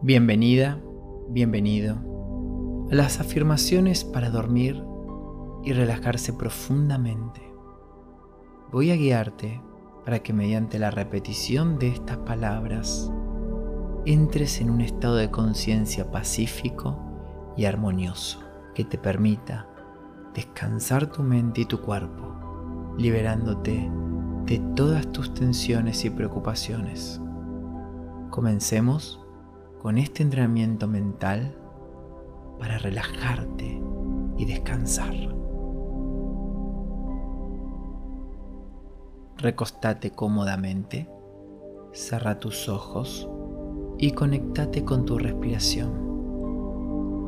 Bienvenida, bienvenido a las afirmaciones para dormir y relajarse profundamente. Voy a guiarte para que mediante la repetición de estas palabras entres en un estado de conciencia pacífico y armonioso que te permita descansar tu mente y tu cuerpo, liberándote de todas tus tensiones y preocupaciones. Comencemos con este entrenamiento mental para relajarte y descansar. Recostate cómodamente, cerra tus ojos y conectate con tu respiración.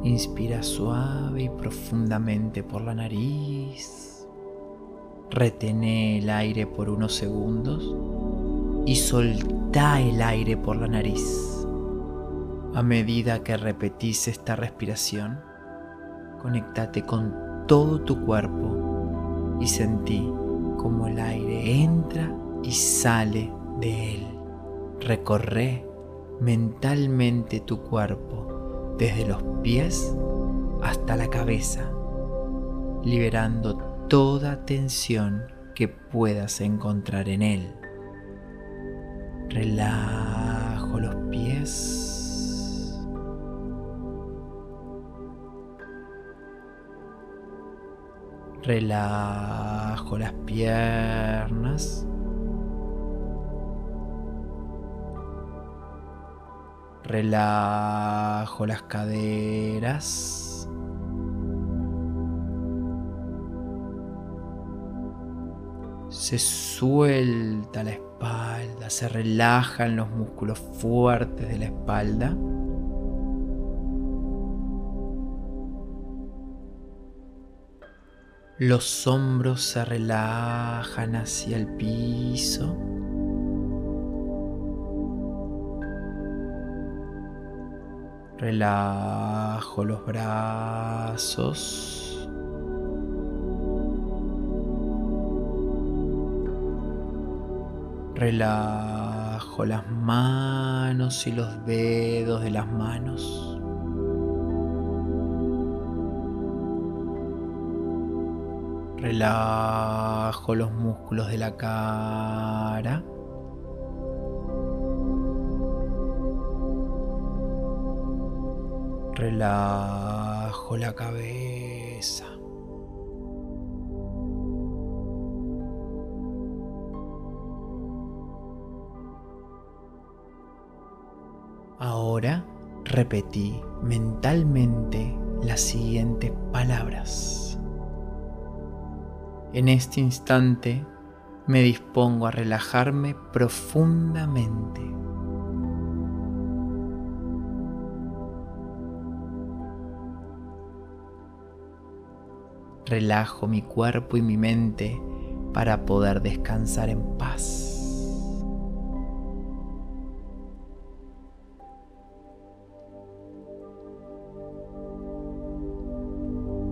Inspira suave y profundamente por la nariz. Retene el aire por unos segundos y solta el aire por la nariz. A medida que repetís esta respiración, conéctate con todo tu cuerpo y sentí como el aire entra y sale de él. Recorre mentalmente tu cuerpo desde los pies hasta la cabeza, liberando toda tensión que puedas encontrar en él. Relajo los pies Relajo las piernas. Relajo las caderas. Se suelta la espalda, se relajan los músculos fuertes de la espalda. Los hombros se relajan hacia el piso. Relajo los brazos. Relajo las manos y los dedos de las manos. Relajo los músculos de la cara. Relajo la cabeza. Ahora repetí mentalmente las siguientes palabras. En este instante me dispongo a relajarme profundamente. Relajo mi cuerpo y mi mente para poder descansar en paz.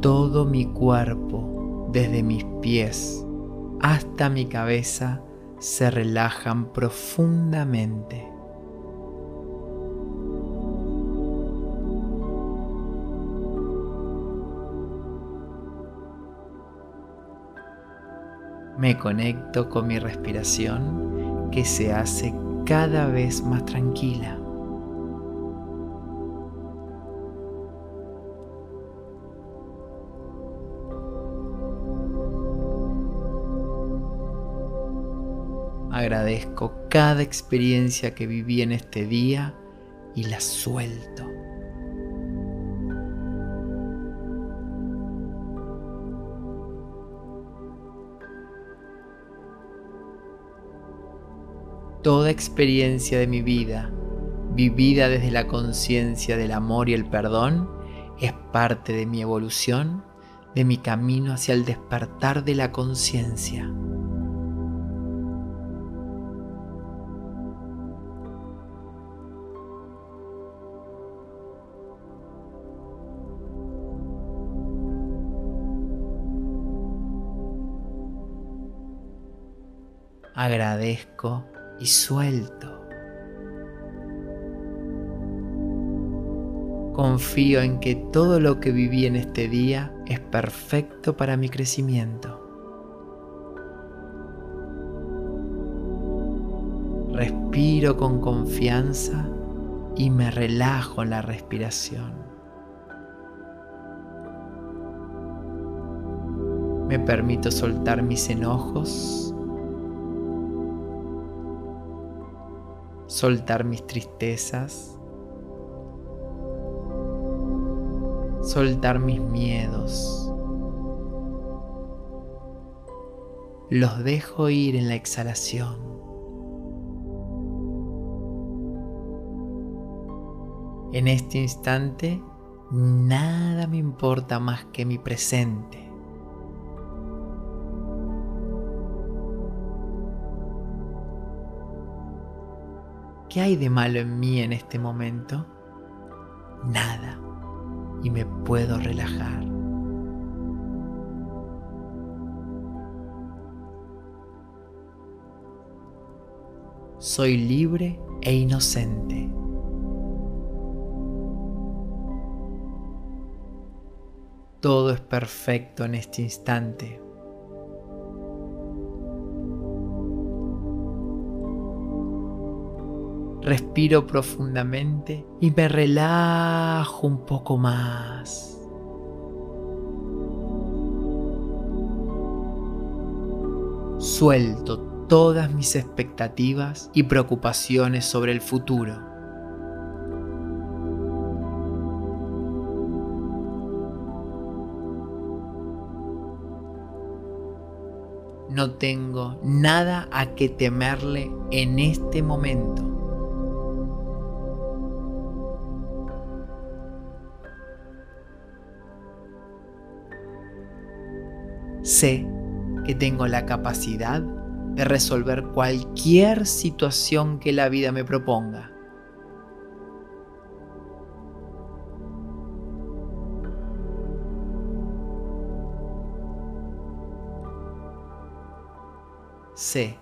Todo mi cuerpo desde mis pies hasta mi cabeza se relajan profundamente. Me conecto con mi respiración que se hace cada vez más tranquila. Agradezco cada experiencia que viví en este día y la suelto. Toda experiencia de mi vida, vivida desde la conciencia del amor y el perdón, es parte de mi evolución, de mi camino hacia el despertar de la conciencia. Agradezco y suelto. Confío en que todo lo que viví en este día es perfecto para mi crecimiento. Respiro con confianza y me relajo en la respiración. Me permito soltar mis enojos, soltar mis tristezas, soltar mis miedos. Los dejo ir en la exhalación. En este instante, nada me importa más que mi presente. ¿Qué hay de malo en mí en este momento? Nada. Y me puedo relajar. Soy libre e inocente. Todo es perfecto en este instante. Respiro profundamente y me relajo un poco más. Suelto todas mis expectativas y preocupaciones sobre el futuro. no tengo nada a que temerle en este momento. Sé que tengo la capacidad de resolver cualquier situación que la vida me proponga. Sé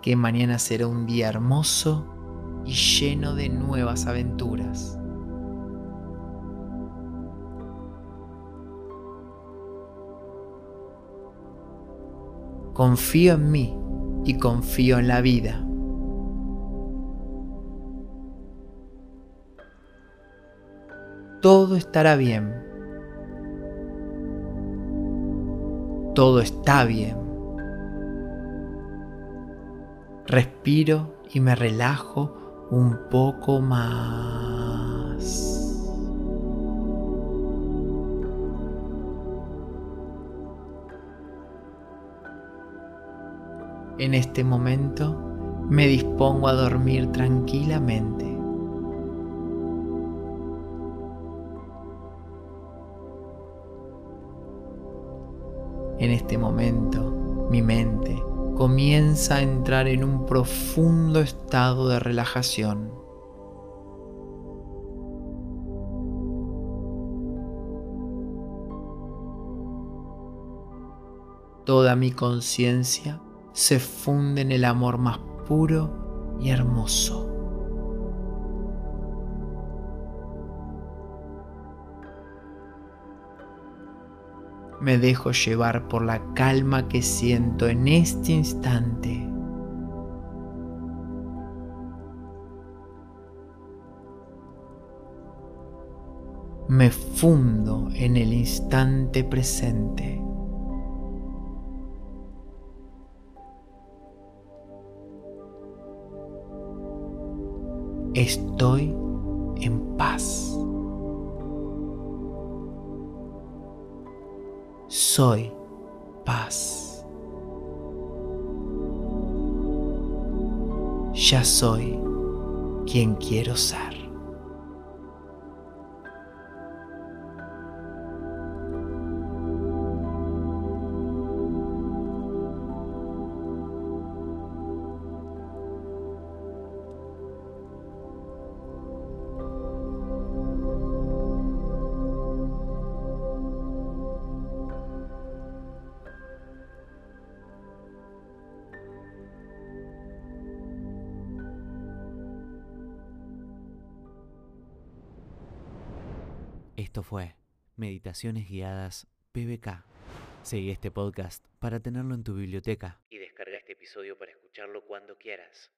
que mañana será un día hermoso y lleno de nuevas aventuras. Confío en mí y confío en la vida. Todo estará bien. Todo está bien. Respiro y me relajo un poco más. En este momento me dispongo a dormir tranquilamente. En este momento mi mente comienza a entrar en un profundo estado de relajación. Toda mi conciencia se funde en el amor más puro y hermoso. me dejo llevar por la calma que siento en este instante. Me fundo en el instante presente. Estoy en paz. soy paz. Ya soy quien quiero ser. Esto fue Meditaciones Guiadas PBK. Seguí este podcast para tenerlo en tu biblioteca y descarga este episodio para escucharlo cuando quieras.